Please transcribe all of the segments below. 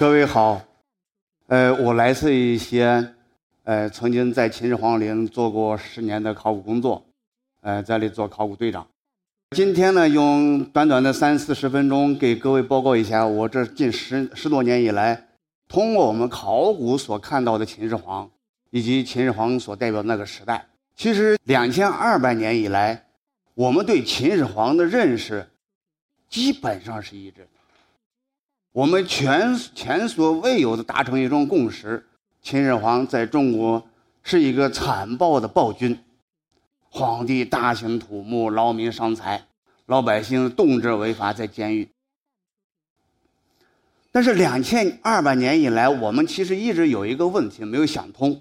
各位好，呃，我来自于西安，呃，曾经在秦始皇陵做过十年的考古工作，呃，在里做考古队长。今天呢，用短短的三四十分钟给各位报告一下我这近十十多年以来，通过我们考古所看到的秦始皇，以及秦始皇所代表那个时代。其实两千二百年以来，我们对秦始皇的认识基本上是一致的。我们全前所未有的达成一种共识：秦始皇在中国是一个残暴的暴君，皇帝大兴土木，劳民伤财，老百姓动辄违法在监狱。但是两千二百年以来，我们其实一直有一个问题没有想通：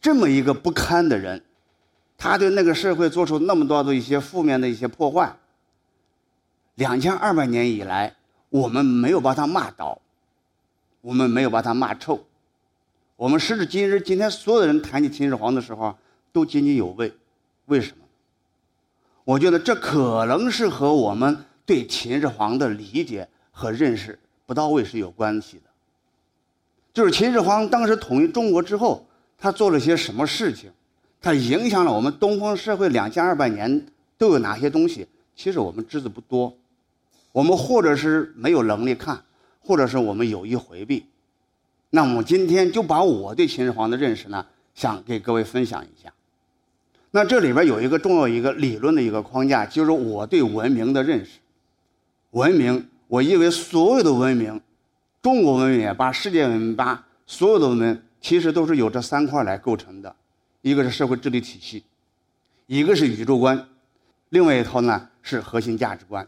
这么一个不堪的人，他对那个社会做出那么多的一些负面的一些破坏。两千二百年以来。我们没有把他骂倒，我们没有把他骂臭，我们时至今日，今天所有人谈起秦始皇的时候都津津有味，为什么？我觉得这可能是和我们对秦始皇的理解和认识不到位是有关系的。就是秦始皇当时统一中国之后，他做了些什么事情，他影响了我们东方社会两千二百年都有哪些东西？其实我们知之不多。我们或者是没有能力看，或者是我们有意回避。那么今天就把我对秦始皇的认识呢，想给各位分享一下。那这里边有一个重要一个理论的一个框架，就是我对文明的认识。文明，我以为所有的文明，中国文明也罢，世界文明罢，所有的文明其实都是由这三块来构成的：一个是社会治理体系，一个是宇宙观，另外一套呢是核心价值观。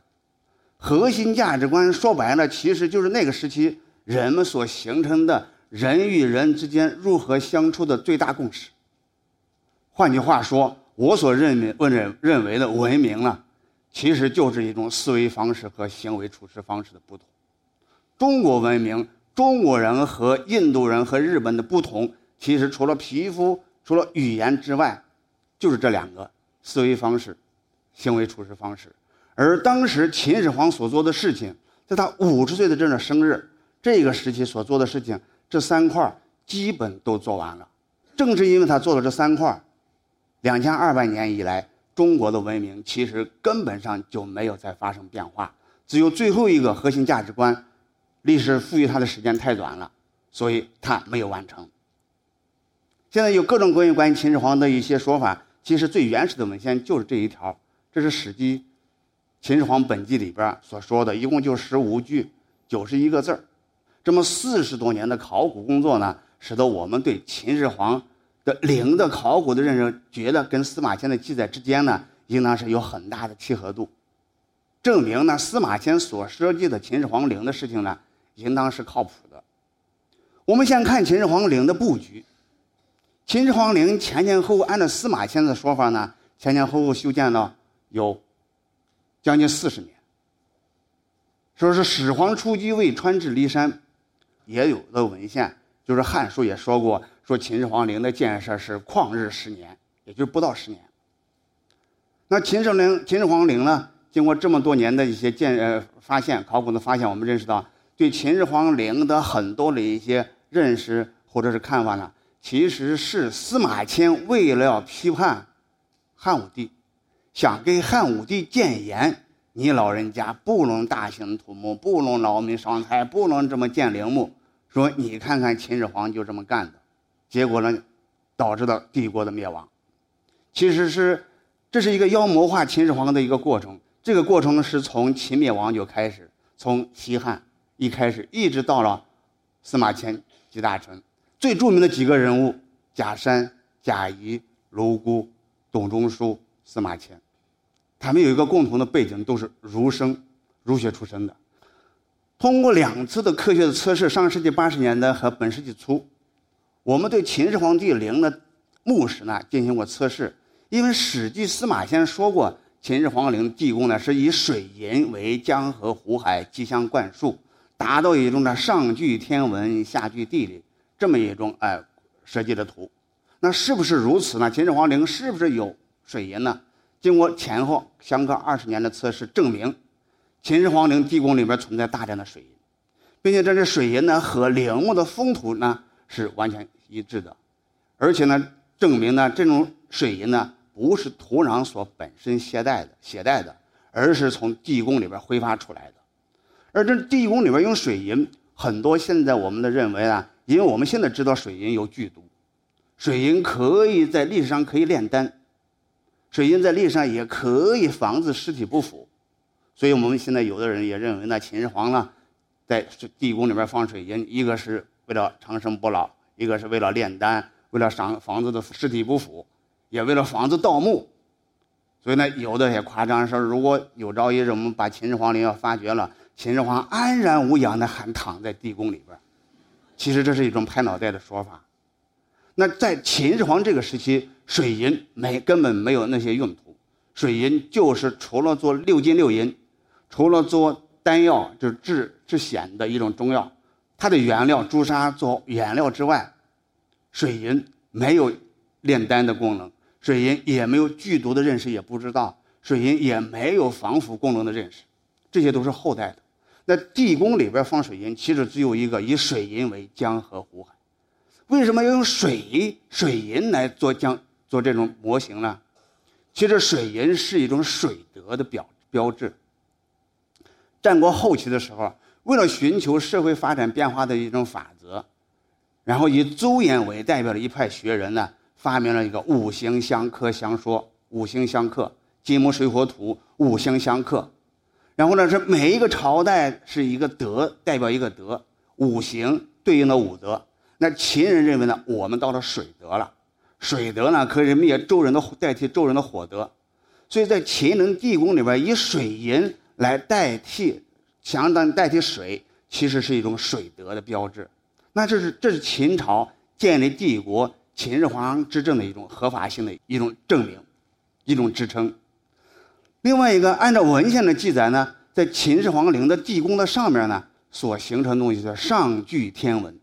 核心价值观说白了，其实就是那个时期人们所形成的人与人之间如何相处的最大共识。换句话说，我所认为认认为的文明呢，其实就是一种思维方式和行为处事方式的不同。中国文明，中国人和印度人和日本的不同，其实除了皮肤、除了语言之外，就是这两个思维方式、行为处事方式。而当时秦始皇所做的事情，在他五十岁的这个生日，这个时期所做的事情，这三块基本都做完了。正是因为他做了这三块，两千二百年以来，中国的文明其实根本上就没有再发生变化。只有最后一个核心价值观，历史赋予他的时间太短了，所以他没有完成。现在有各种关于关于秦始皇的一些说法，其实最原始的文献就是这一条，这是《史记》。《秦始皇本纪》里边所说的，一共就十五句，九十一个字儿。这么四十多年的考古工作呢，使得我们对秦始皇的陵的考古的认识，觉得跟司马迁的记载之间呢，应当是有很大的契合度，证明呢司马迁所设计的秦始皇陵的事情呢，应当是靠谱的。我们先看秦始皇陵的布局。秦始皇陵前前后后，按照司马迁的说法呢，前前后后修建了有。将近四十年，说是始皇初继位，穿至骊山，也有的文献，就是《汉书》也说过，说秦始皇陵的建设是旷日十年，也就是不到十年。那秦始陵、秦始皇陵呢？经过这么多年的一些建呃发现、考古的发现，我们认识到，对秦始皇陵的很多的一些认识或者是看法呢，其实是司马迁为了批判汉武帝。想给汉武帝谏言，你老人家不能大兴土木，不能劳民伤财，不能这么建陵墓。说你看看秦始皇就这么干的，结果呢，导致了帝国的灭亡。其实是这是一个妖魔化秦始皇的一个过程。这个过程是从秦灭亡就开始，从西汉一开始，一直到了司马迁集大成。最著名的几个人物：贾山、贾谊、卢孤、董仲舒、司马迁。他们有一个共同的背景，都是儒生、儒学出身的。通过两次的科学的测试，上世纪八十年代和本世纪初，我们对秦始皇帝陵的墓室呢进行过测试。因为《史记》司马迁说过，秦始皇陵地宫呢是以水银为江河湖海积相灌输，达到一种呢上具天文、下具地理这么一种哎设计的图。那是不是如此呢？秦始皇陵是不是有水银呢？经过前后相隔二十年的测试，证明秦始皇陵地宫里边存在大量的水银。并且这些水银呢和陵墓的封土呢是完全一致的，而且呢证明呢这种水银呢不是土壤所本身携带的携带的，而是从地宫里边挥发出来的。而这地宫里边用水银，很多现在我们的认为啊，因为我们现在知道水银有剧毒，水银可以在历史上可以炼丹，水银在历史上也可以防止尸体不腐，所以我们现在有的人也认为呢，秦始皇呢，在地宫里边放水银，一个是为了长生不老，一个是为了炼丹，为了防防止的尸体不腐，也为了防止盗墓。所以呢，有的也夸张说，如果有朝一日我们把秦始皇陵要发掘了。秦始皇安然无恙的还躺在地宫里边，其实这是一种拍脑袋的说法。那在秦始皇这个时期，水银没根本没有那些用途，水银就是除了做六金六银，除了做丹药，就是治治癣的一种中药，它的原料朱砂做原料之外，水银没有炼丹的功能，水银也没有剧毒的认识，也不知道，水银也没有防腐功能的认识，这些都是后代的。那地宫里边放水银，其实只有一个，以水银为江河湖海。为什么要用水水银来做江做这种模型呢？其实水银是一种水德的表标志。战国后期的时候，为了寻求社会发展变化的一种法则，然后以邹衍为代表的一派学人呢，发明了一个五行相克相说。五行相克，金木水火土，五行相克。然后呢，是每一个朝代是一个德，代表一个德，五行对应的五德。那秦人认为呢，我们到了水德了，水德呢可以灭周人的代替周人的火德，所以在秦人地宫里边，以水银来代替，相当代替水，其实是一种水德的标志。那这是这是秦朝建立帝国、秦始皇执政的一种合法性的一种证明，一种支撑。另外一个，按照文献的记载呢，在秦始皇陵的地宫的上面呢，所形成的东西叫上巨天文。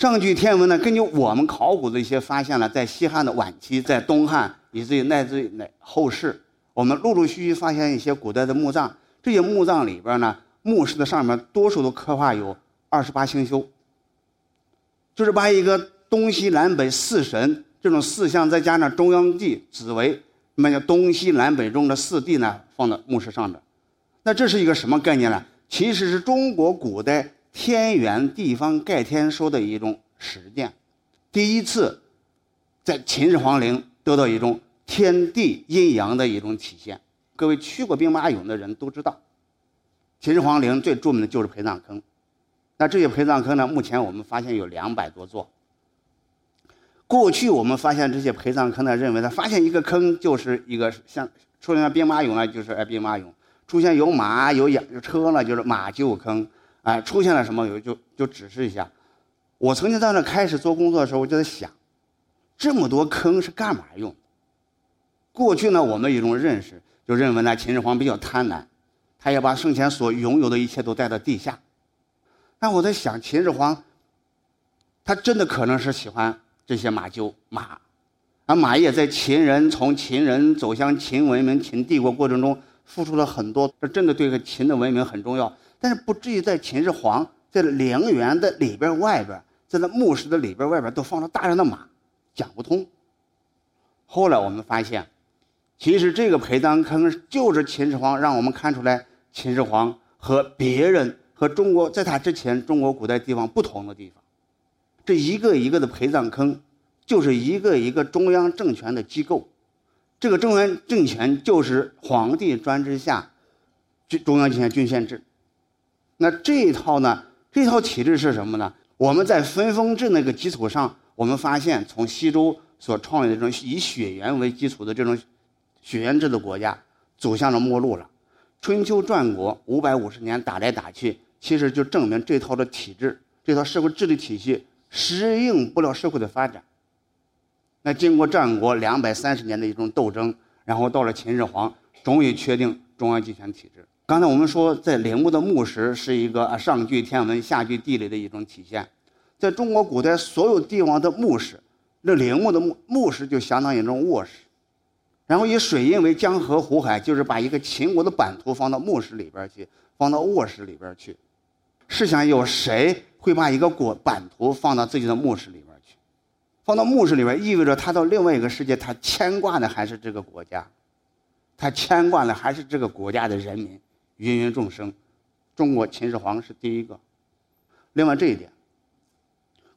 上巨天文呢，根据我们考古的一些发现呢，在西汉的晚期，在东汉，以至于乃至于后世，我们陆陆续续发现一些古代的墓葬。这些墓葬里边呢，墓室的上面多数都刻画有二十八星宿，就是把一个东西南北四神这种四象，再加上中央帝紫薇。那么叫东西南北中的四帝呢，放到墓室上面，那这是一个什么概念呢？其实是中国古代天圆地方盖天说的一种实践，第一次在秦始皇陵得到一种天地阴阳的一种体现。各位去过兵马俑的人都知道，秦始皇陵最著名的就是陪葬坑。那这些陪葬坑呢，目前我们发现有两百多座。过去我们发现这些陪葬坑呢，认为呢，发现一个坑就是一个像出现了兵马俑呢，就是哎兵马俑；出现有马有养有车呢，就是马厩坑；哎，出现了什么有就就指示一下。我曾经在那开始做工作的时候，我就在想，这么多坑是干嘛用？过去呢，我们有一种认识，就认为呢，秦始皇比较贪婪，他要把生前所拥有的一切都带到地下。但我在想，秦始皇他真的可能是喜欢。这些马厩马，而马也在秦人从秦人走向秦文明、秦帝国过程中付出了很多，这真的对个秦的文明很重要。但是不至于在秦始皇在陵园的里边、外边，在那墓室的里边、外边都放了大量的马，讲不通。后来我们发现，其实这个陪葬坑就是秦始皇让我们看出来秦始皇和别人和中国在他之前中国古代地方不同的地方。这一个一个的陪葬坑，就是一个一个中央政权的机构。这个中央政权就是皇帝专制下，中央进行郡县制。那这一套呢？这套体制是什么呢？我们在分封制那个基础上，我们发现从西周所创立的这种以血缘为基础的这种血缘制的国家，走向了末路了。春秋战国五百五十年打来打去，其实就证明这套的体制，这套社会治理体系。适应不了社会的发展。那经过战国两百三十年的一种斗争，然后到了秦始皇，终于确定中央集权体制。刚才我们说，在陵墓的墓室是一个上具天文，下具地理的一种体现。在中国古代所有帝王的墓室，那陵墓的墓墓室就相当于一种卧室。然后以水印为江河湖海，就是把一个秦国的版图放到墓室里边去，放到卧室里边去。试想，有谁会把一个国版图放到自己的墓室里边去？放到墓室里边，意味着他到另外一个世界，他牵挂的还是这个国家，他牵挂的还是这个国家的人民，芸芸众生。中国秦始皇是第一个。另外这一点，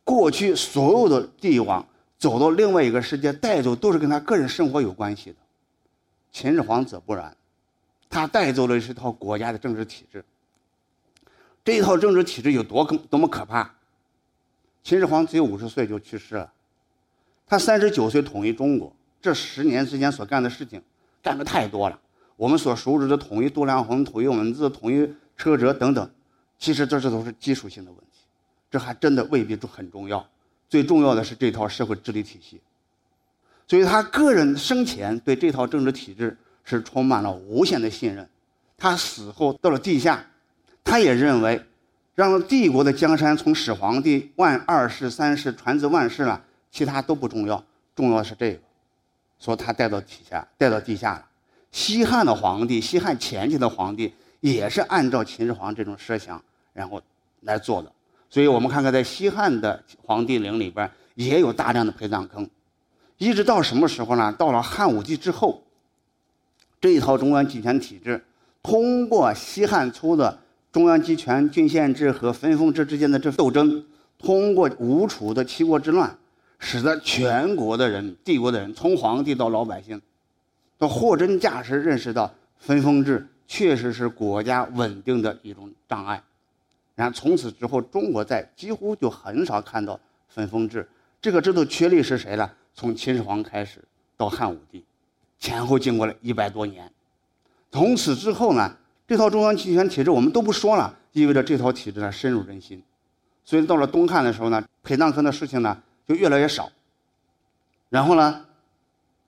过去所有的帝王走到另外一个世界，带走都是跟他个人生活有关系的。秦始皇则不然，他带走的是一套国家的政治体制。这一套政治体制有多可多么可怕？秦始皇只有五十岁就去世了，他三十九岁统一中国，这十年之间所干的事情干的太多了。我们所熟知的统一度量衡、统一文字、统一车辙等等，其实这这都是技术性的问题，这还真的未必很重要。最重要的是这套社会治理体系。所以他个人生前对这套政治体制是充满了无限的信任，他死后到了地下。他也认为，让帝国的江山从始皇帝、万二世、三世传至万世了，其他都不重要，重要的是这个，所以他带到地下，带到地下了。西汉的皇帝，西汉前期的皇帝也是按照秦始皇这种设想，然后来做的。所以我们看看，在西汉的皇帝陵里边也有大量的陪葬坑，一直到什么时候呢？到了汉武帝之后，这一套中央集权体制，通过西汉初的。中央集权、郡县制和分封制之间的这斗争，通过吴楚的七国之乱，使得全国的人、帝国的人，从皇帝到老百姓，货真价实认识到分封制确实是国家稳定的一种障碍。然后从此之后，中国在几乎就很少看到分封制。这个制度确立是谁呢？从秦始皇开始到汉武帝，前后经过了一百多年。从此之后呢？这套中央集权体制我们都不说了，意味着这套体制呢深入人心，所以到了东汉的时候呢，陪葬坑的事情呢就越来越少。然后呢，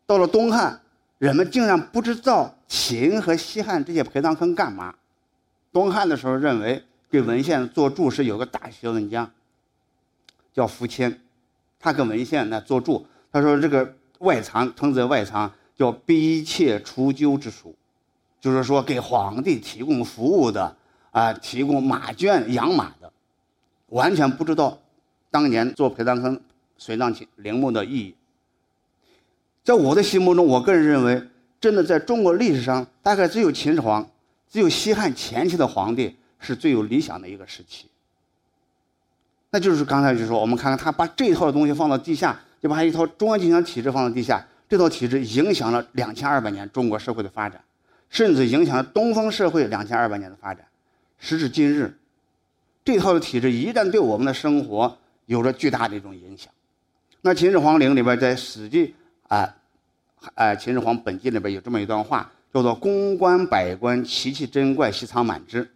到了东汉，人们竟然不知道秦和西汉这些陪葬坑干嘛。东汉的时候认为给文献做注释有个大学问家，叫苻谦，他给文献呢做注，他说这个外藏称之为外藏，叫逼切除旧之书。就是说，给皇帝提供服务的啊，提供马圈养马的，完全不知道当年做陪葬坑、随葬陵墓的意义。在我的心目中，我个人认为，真的在中国历史上，大概只有秦始皇，只有西汉前期的皇帝是最有理想的一个时期。那就是刚才就说，我们看看他把这一套东西放到地下，就把他一套中央集权体制放到地下，这套体制影响了两千二百年中国社会的发展。甚至影响了东方社会两千二百年的发展。时至今日，这套的体制一旦对我们的生活有着巨大的一种影响。那秦始皇陵里边，在《史记》啊，啊，秦始皇本纪里边有这么一段话，叫做“宫观百官，奇奇珍怪，悉藏满之”。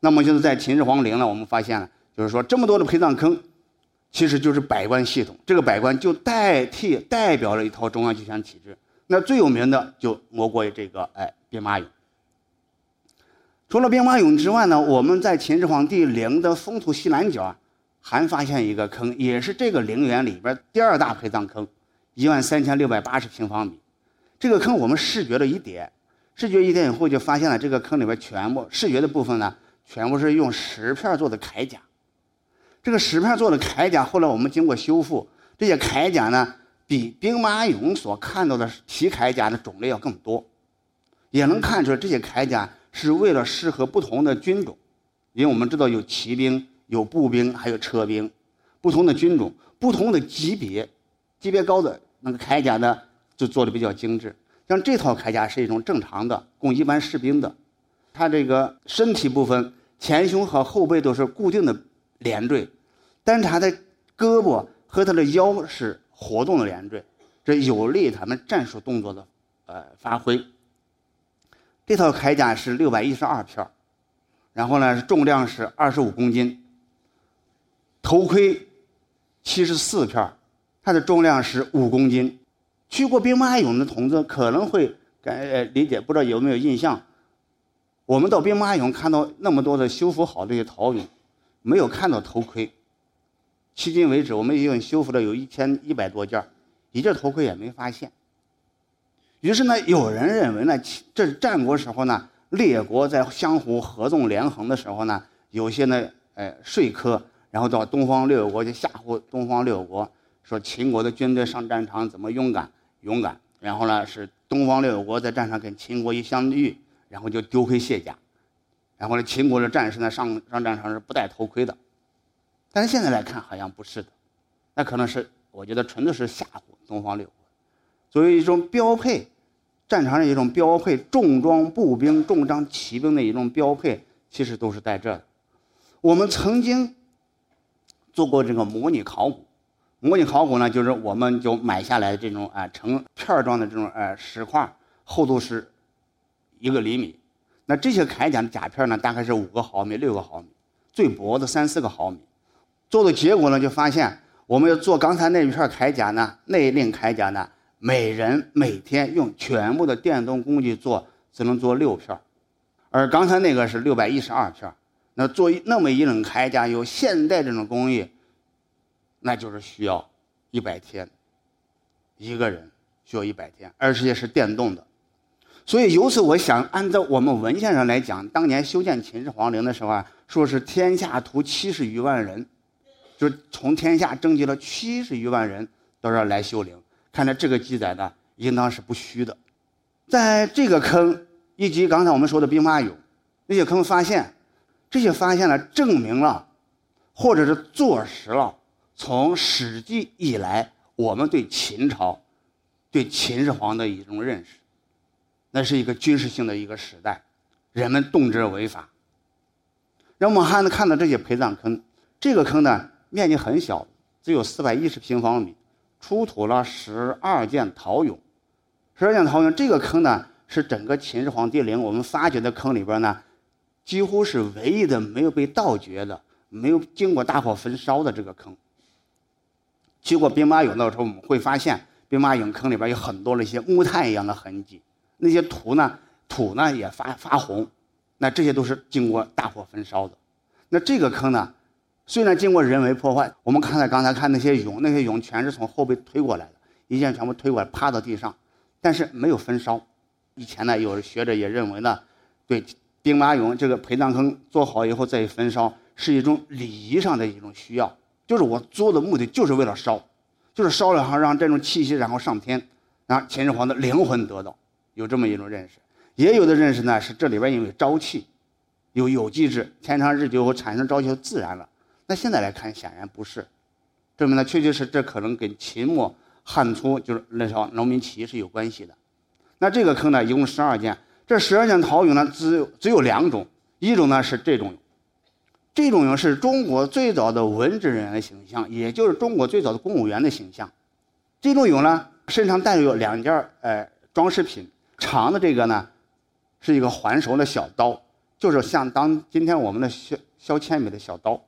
那么就是在秦始皇陵呢，我们发现了，就是说这么多的陪葬坑，其实就是百官系统。这个百官就代替代表了一套中央集权体制。那最有名的就莫过于这个哎兵马俑。除了兵马俑之外呢，我们在秦始皇帝陵的封土西南角啊，还发现一个坑，也是这个陵园里边第二大陪葬坑，一万三千六百八十平方米。这个坑我们视觉了一点，视觉一点以后就发现了这个坑里边全部视觉的部分呢，全部是用石片做的铠甲。这个石片做的铠甲，后来我们经过修复，这些铠甲呢。比兵马俑所看到的皮铠甲的种类要更多，也能看出这些铠甲是为了适合不同的军种，因为我们知道有骑兵、有步兵、还有车兵，不同的军种、不同的级别，级别高的那个铠甲呢就做的比较精致。像这套铠甲是一种正常的，供一般士兵的，它这个身体部分前胸和后背都是固定的连缀，但是它的胳膊和它的腰是。活动的连缀，这有利于他们战术动作的呃发挥。这套铠甲是六百一十二片然后呢重量是二十五公斤。头盔七十四片它的重量是五公斤。去过兵马俑的同志可能会感呃理解，不知道有没有印象？我们到兵马俑看到那么多的修复好的些陶俑，没有看到头盔。迄今为止，我们已经修复了有一千一百多件，一件头盔也没发现。于是呢，有人认为呢，这是战国时候呢，列国在相互合纵连横的时候呢，有些呢，呃，说客，然后到东方六国去吓唬东方六国，说秦国的军队上战场怎么勇敢勇敢，然后呢是东方六国在战场跟秦国一相遇，然后就丢盔卸甲，然后呢秦国的战士呢上上战场是不戴头盔的，但是现在来看好像不是的，那可能是我觉得纯粹是吓唬东方六国，作为一种标配。战场上一种标配，重装步兵、重装骑兵的一种标配，其实都是在这的。我们曾经做过这个模拟考古，模拟考古呢，就是我们就买下来这种啊成片状的这种呃石块，厚度是一个厘米。那这些铠甲的甲片呢，大概是五个毫米、六个毫米，最薄的三四个毫米。做的结果呢，就发现我们要做刚才那一片铠甲呢，那一令铠甲呢。每人每天用全部的电动工具做，只能做六片而刚才那个是六百一十二片那做那么一种铠甲，有现代这种工艺，那就是需要一百天。一个人需要一百天，而且是电动的。所以由此，我想按照我们文献上来讲，当年修建秦始皇陵的时候啊，说是天下图七十余万人，就是从天下征集了七十余万人到这儿来修陵。看来这个记载呢，应当是不虚的。在这个坑以及刚才我们说的兵马俑那些坑发现，这些发现呢，证明了，或者是坐实了，从史记以来，我们对秦朝、对秦始皇的一种认识，那是一个军事性的一个时代，人们动辄违法。让我们还能看到这些陪葬坑，这个坑呢，面积很小，只有四百一十平方米。出土了十二件陶俑，十二件陶俑。这个坑呢，是整个秦始皇帝陵我们发掘的坑里边呢，几乎是唯一的没有被盗掘的、没有经过大火焚烧的这个坑。去过兵马俑的时候，我们会发现兵马俑坑里边有很多那些木炭一样的痕迹，那些土呢，土呢也发发红，那这些都是经过大火焚烧的。那这个坑呢？虽然经过人为破坏，我们看到刚才看那些俑，那些俑全是从后背推过来的，一件全部推过来，趴到地上，但是没有焚烧。以前呢，有学者也认为呢，对兵马俑这个陪葬坑做好以后再焚烧，是一种礼仪上的一种需要，就是我做的目的就是为了烧，就是烧了后让这种气息然后上天，让秦始皇的灵魂得到，有这么一种认识。也有的认识呢，是这里边因为朝气，有有机质，天长日久产生朝气就自然了。那现在来看，显然不是，证明呢，确确实这可能跟秦末汉初就是那时候农民起义是有关系的。那这个坑呢，一共十二件，这十二件陶俑呢，只有只有两种，一种呢是这种，这种俑是中国最早的文职人员的形象，也就是中国最早的公务员的形象。这种俑呢，身上带有两件呃装饰品，长的这个呢，是一个环熟的小刀，就是像当今天我们的削削铅笔的小刀。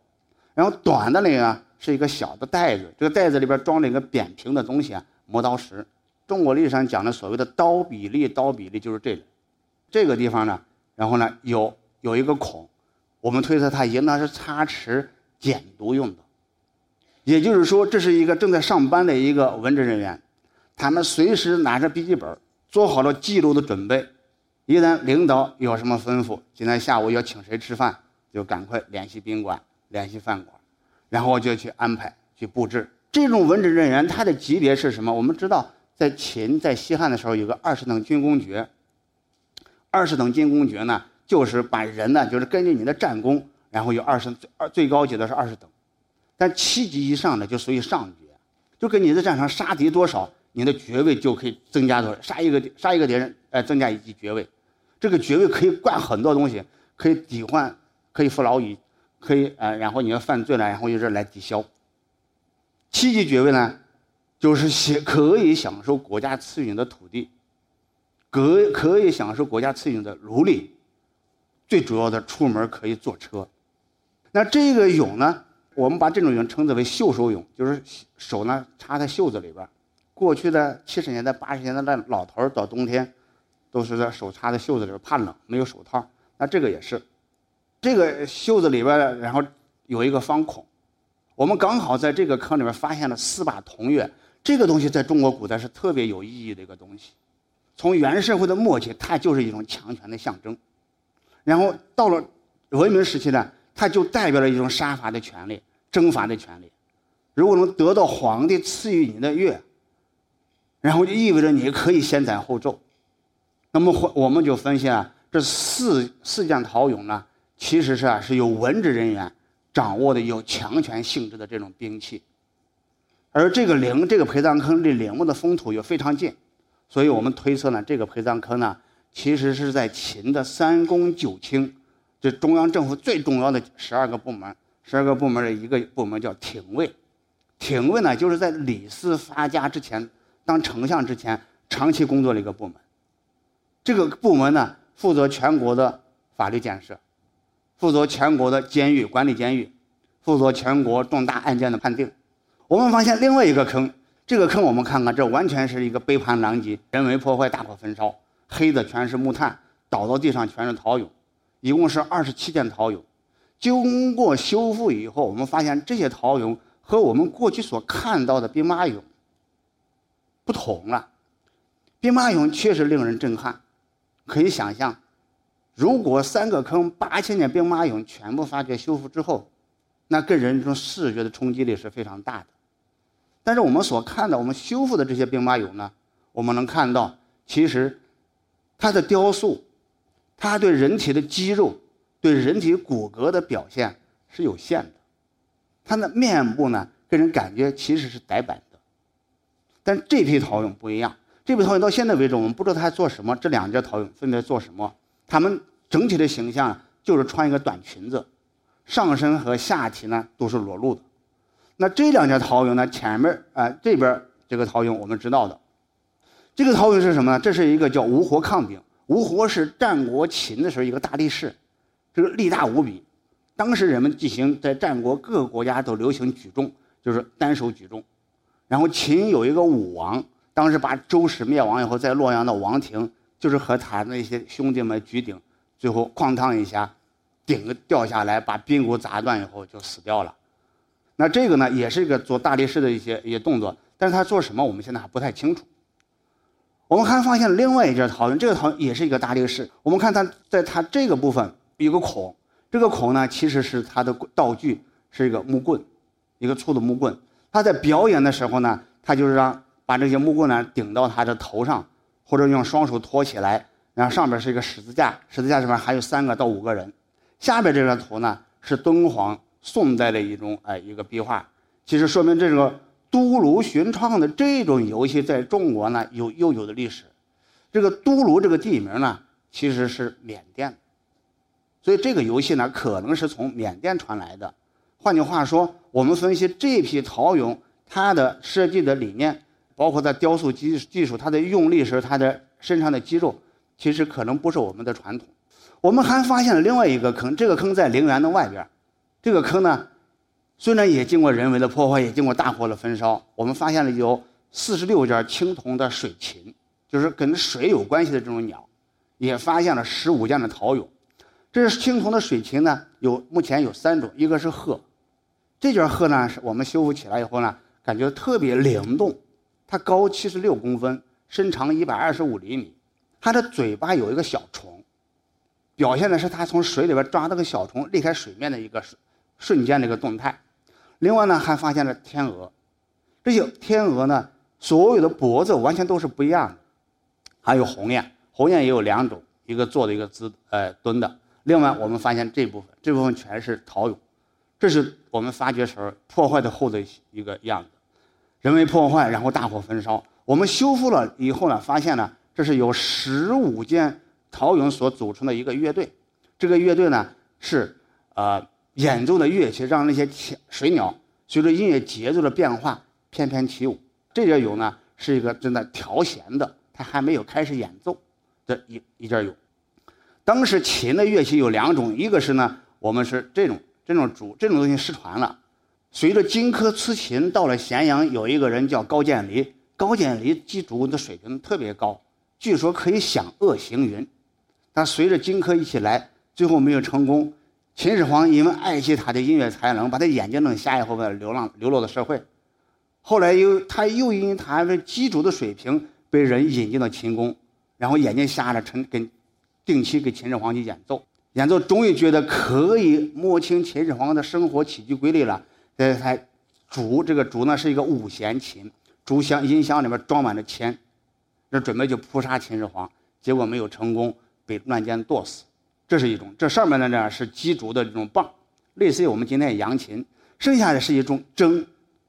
然后短的那个是一个小的袋子，这个袋子里边装了一个扁平的东西啊，磨刀石。中国历史上讲的所谓的刀比例，刀比例就是这个，这个地方呢，然后呢有有一个孔，我们推测他应当是擦池减毒用的。也就是说，这是一个正在上班的一个文职人员，他们随时拿着笔记本，做好了记录的准备。一旦领导有什么吩咐，今天下午要请谁吃饭，就赶快联系宾馆。联系饭馆，然后就去安排去布置。这种文职人员他的级别是什么？我们知道，在秦在西汉的时候有个二十等军功爵。二十等军功爵呢，就是把人呢，就是根据你的战功，然后有二十二最高级的是二十等，但七级以上的就属于上爵，就跟你在战场杀敌多少，你的爵位就可以增加多少。杀一个杀一个敌人，呃，增加一级爵位。这个爵位可以冠很多东西，可以抵换，可以服劳役。可以呃，然后你要犯罪了，然后用这来抵消。七级爵位呢，就是享可以享受国家赐予你的土地，可可以享受国家赐予你的奴隶，最主要的出门可以坐车。那这个俑呢，我们把这种俑称之为袖手俑，就是手呢插在袖子里边。过去的七十年代、八十年代的老头儿到冬天，都是在手插在袖子里边，怕冷，没有手套。那这个也是。这个袖子里边，然后有一个方孔，我们刚好在这个坑里面发现了四把铜钺。这个东西在中国古代是特别有意义的一个东西，从原社会的末期，它就是一种强权的象征。然后到了文明时期呢，它就代表了一种杀伐的权利、征伐的权利。如果能得到皇帝赐予你的乐，然后就意味着你可以先斩后奏。那么我们就分析啊，这四四件陶俑呢，其实是啊是由文职人员掌握的有强权性质的这种兵器。而这个陵这个陪葬坑离陵墓的封土又非常近，所以我们推测呢，这个陪葬坑呢，其实是在秦的三公九卿，这中央政府最重要的十二个部门，十二个部门的一个部门叫廷尉。廷尉呢，就是在李斯发家之前，当丞相之前，长期工作的一个部门。这个部门呢，负责全国的法律建设，负责全国的监狱管理监狱，负责全国重大案件的判定。我们发现另外一个坑，这个坑我们看看，这完全是一个杯盘狼藉，人为破坏，大火焚烧，黑的全是木炭，倒到地上全是陶俑，一共是二十七件陶俑。经过修复以后，我们发现这些陶俑和我们过去所看到的兵马俑不同了。兵马俑确实令人震撼，可以想象，如果三个坑八千件兵马俑全部发掘修复之后，那给人这种视觉的冲击力是非常大的。但是我们所看到，我们修复的这些兵马俑呢，我们能看到，其实它的雕塑，它对人体的肌肉、对人体骨骼的表现是有限的。它的面部呢，给人感觉其实是呆板的。但这批陶俑不一样，这批陶俑到现在为止，我们不知道它做什么。这两件陶俑分别做什么？它们整体的形象就是穿一个短裙子，上身和下体呢都是裸露的。那这两件陶俑呢？前面啊这边这个陶俑我们知道的，这个陶俑是什么呢？这是一个叫吴活抗兵。吴活是战国秦的时候一个大力士，这个力大无比。当时人们进行在战国各个国家都流行举重，就是单手举重。然后秦有一个武王，当时把周氏灭亡以后，在洛阳的王庭，就是和他那些兄弟们举鼎，最后哐当一下，鼎掉下来，把髌骨砸断以后就死掉了。那这个呢，也是一个做大力士的一些一些动作，但是他做什么，我们现在还不太清楚。我们还发现了另外一件陶俑，这个陶也是一个大力士。我们看他在他这个部分有个孔，这个孔呢，其实是他的道具，是一个木棍，一个粗的木棍。他在表演的时候呢，他就是让把这些木棍呢顶到他的头上，或者用双手托起来，然后上边是一个十字架，十字架上面还有三个到五个人。下边这张图呢是敦煌。宋代的一种哎一个壁画，其实说明这个都卢寻创的这种游戏在中国呢有悠久的历史。这个都卢这个地名呢其实是缅甸，所以这个游戏呢可能是从缅甸传来的。换句话说，我们分析这批陶俑它的设计的理念，包括它雕塑技技术，它的用力时它的身上的肌肉，其实可能不是我们的传统。我们还发现了另外一个坑，这个坑在陵园的外边。这个坑呢，虽然也经过人为的破坏，也经过大火的焚烧，我们发现了有四十六件青铜的水禽，就是跟水有关系的这种鸟，也发现了十五件的陶俑。这是青铜的水禽呢，有目前有三种，一个是鹤，这件鹤呢是我们修复起来以后呢，感觉特别灵动，它高七十六公分，身长一百二十五厘米，它的嘴巴有一个小虫，表现的是它从水里边抓到个小虫离开水面的一个。瞬间的一个动态，另外呢还发现了天鹅，这些天鹅呢所有的脖子完全都是不一样的，还有鸿雁，鸿雁也有两种，一个坐的一个姿呃蹲的。另外我们发现这部分这部分全是陶俑，这是我们发掘时候破坏的后的一个样子，人为破坏然后大火焚烧，我们修复了以后呢发现呢这是由十五件陶俑所组成的一个乐队，这个乐队呢是呃。演奏的乐器让那些水鸟随着音乐节奏的变化翩翩起舞。这件俑呢是一个正在调弦的，它还没有开始演奏的一一件俑。当时琴的乐器有两种，一个是呢我们是这种这种主这种东西失传了。随着荆轲刺秦到了咸阳，有一个人叫高渐离，高渐离击竹的水平特别高，据说可以响恶行云。但随着荆轲一起来，最后没有成功。秦始皇因为爱惜他的音乐才能，把他眼睛弄瞎以后，把他流浪流落到社会。后来又他又因他的击竹的水平被人引进到秦宫，然后眼睛瞎了，成跟定期给秦始皇去演奏。演奏终于觉得可以摸清秦始皇的生活起居规律了，呃，才主这个竹呢是一个五弦琴，竹箱音箱里面装满了钱，这准备就扑杀秦始皇，结果没有成功，被乱箭剁死。这是一种，这上面的呢是击竹的这种棒，类似于我们今天的扬琴。剩下的是一种筝，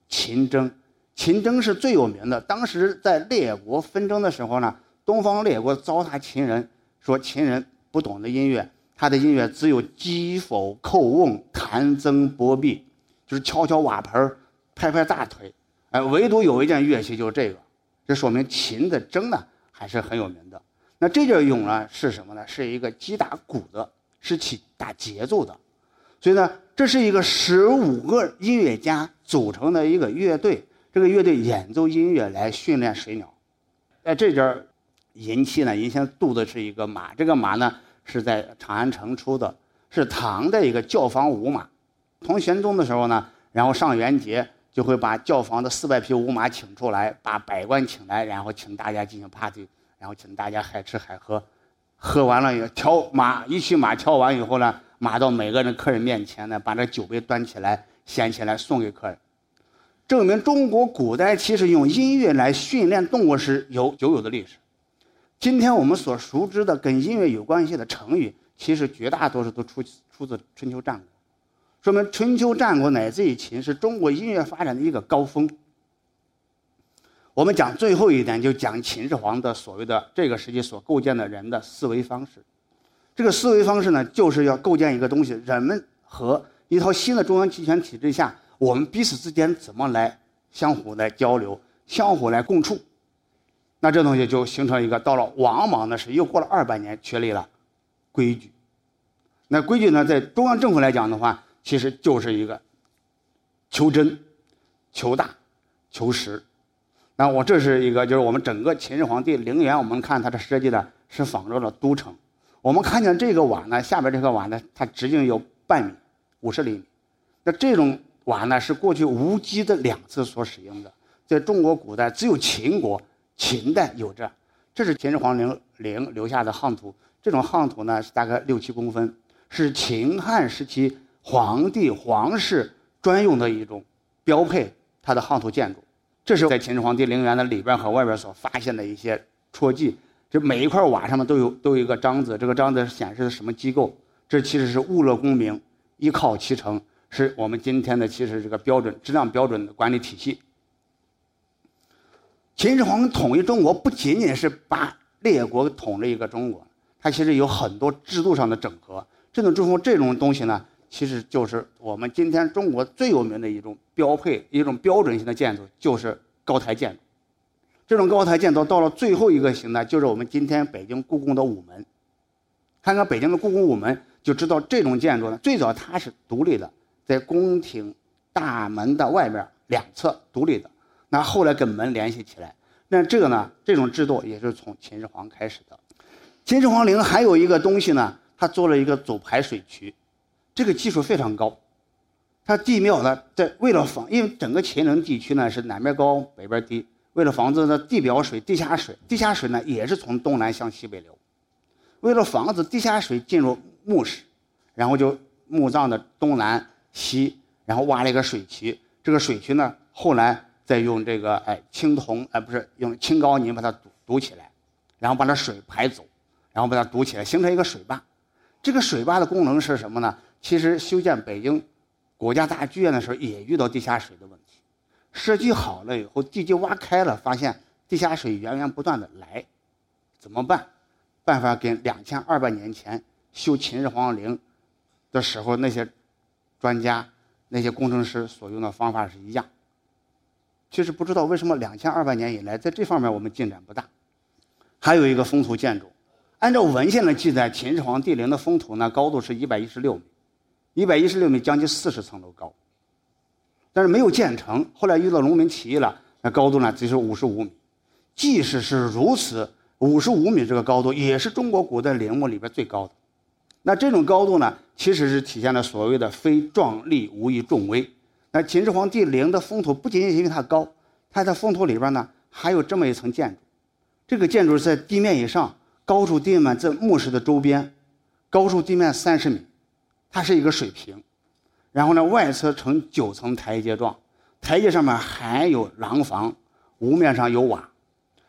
秦筝。秦筝是最有名的。当时在列国纷争的时候呢，东方列国糟蹋秦人，说秦人不懂得音乐，他的音乐只有击否叩瓮弹箏拨壁，就是敲敲瓦盆拍拍大腿，哎，唯独有一件乐器就是这个，这说明秦的筝呢还是很有名的。那这件俑呢是什么呢？是一个击打鼓的，是起打节奏的，所以呢，这是一个十五个音乐家组成的一个乐队。这个乐队演奏音乐来训练水鸟，在这件银器呢，银器镀的是一个马，这个马呢是在长安城出的，是唐的一个教坊舞马。唐玄宗的时候呢，然后上元节就会把教坊的四百匹舞马请出来，把百官请来，然后请大家进行 party，然后请大家海吃海喝，喝完了以后挑马一骑马挑完以后呢，马到每个人客人面前呢，把这酒杯端起来掀起来送给客人。证明中国古代其实用音乐来训练动物是有久有的历史。今天我们所熟知的跟音乐有关系的成语，其实绝大多数都出出自春秋战国，说明春秋战国乃至于秦是中国音乐发展的一个高峰。我们讲最后一点，就讲秦始皇的所谓的这个时期所构建的人的思维方式。这个思维方式呢，就是要构建一个东西，人们和一套新的中央集权体制下。我们彼此之间怎么来相互来交流、相互来共处？那这东西就形成一个到了王莽的时候，又过了二百年，确立了规矩。那规矩呢，在中央政府来讲的话，其实就是一个求真、求大、求实。那我这是一个，就是我们整个秦始皇帝陵园，我们看它的设计呢，是仿照了都城。我们看见这个瓦呢，下边这个瓦呢，它直径有半米，五十厘米。那这种。瓦呢是过去无机的两次所使用的，在中国古代只有秦国秦代有这，这是秦始皇陵陵留下的夯土，这种夯土呢是大概六七公分，是秦汉时期皇帝皇室专用的一种标配，它的夯土建筑，这是在秦始皇帝陵园的里边和外边所发现的一些戳记，这每一块瓦上面都有都有一个章子，这个章子显示的什么机构？这其实是物乐功名，依靠其成。是我们今天的其实这个标准质量标准的管理体系。秦始皇统一中国不仅仅是把列国统了一个中国，它其实有很多制度上的整合。这种中国这种东西呢，其实就是我们今天中国最有名的一种标配、一种标准性的建筑，就是高台建筑。这种高台建筑到了最后一个形态，就是我们今天北京故宫的午门。看看北京的故宫午门，就知道这种建筑呢，最早它是独立的。在宫廷大门的外边两侧独立的，那后来跟门联系起来。那这个呢，这种制度也是从秦始皇开始的。秦始皇陵还有一个东西呢，他做了一个走排水渠，这个技术非常高。它地庙呢，在为了防，因为整个秦陵地区呢是南边高北边低，为了防止呢地表水、地下水，地下水呢也是从东南向西北流。为了防止地下水进入墓室，然后就墓葬的东南。西，然后挖了一个水渠，这个水渠呢，后来再用这个哎青铜哎不是用青膏泥把它堵堵起来，然后把那水排走，然后把它堵起来，形成一个水坝。这个水坝的功能是什么呢？其实修建北京国家大剧院的时候也遇到地下水的问题，设计好了以后，地基挖开了，发现地下水源源不断的来，怎么办？办法跟两千二百年前修秦始皇陵的时候那些。专家那些工程师所用的方法是一样。其实不知道为什么两千二百年以来，在这方面我们进展不大。还有一个封土建筑，按照文献的记载，秦始皇帝陵的封土呢，高度是一百一十六米，一百一十六米将近四十层楼高。但是没有建成，后来遇到农民起义了，那高度呢只有五十五米。即使是如此，五十五米这个高度也是中国古代陵墓里边最高的。那这种高度呢，其实是体现了所谓的“非壮丽无以重威”。那秦始皇帝陵的封土不仅仅因为它高，它在封土里边呢还有这么一层建筑。这个建筑在地面以上，高出地面，在墓室的周边，高出地面三十米，它是一个水平。然后呢，外侧呈九层台阶状，台阶上面还有廊房，屋面上有瓦。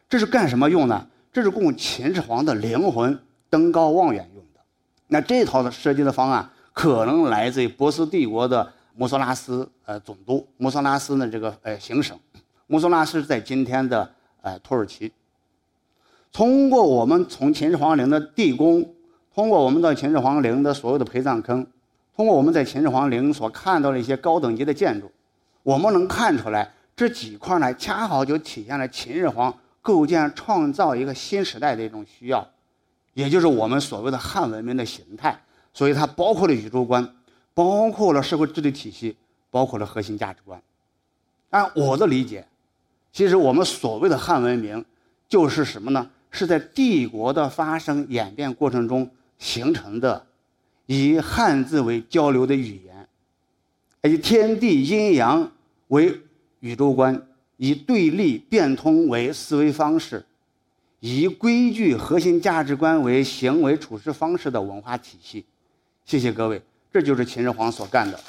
这是干什么用呢？这是供秦始皇的灵魂登高望远用的。那这套的设计的方案可能来自于波斯帝国的摩索拉斯呃总督，摩索拉斯呢这个呃行省，摩索拉斯在今天的呃土耳其。通过我们从秦始皇陵的地宫，通过我们到秦始皇陵的所有的陪葬坑，通过我们在秦始皇陵所看到的一些高等级的建筑，我们能看出来这几块呢，恰好就体现了秦始皇。构建创造一个新时代的一种需要，也就是我们所谓的汉文明的形态。所以它包括了宇宙观，包括了社会治理体系，包括了核心价值观。按我的理解，其实我们所谓的汉文明就是什么呢？是在帝国的发生演变过程中形成的，以汉字为交流的语言，以天地阴阳为宇宙观。以对立变通为思维方式，以规矩核心价值观为行为处事方式的文化体系。谢谢各位，这就是秦始皇所干的。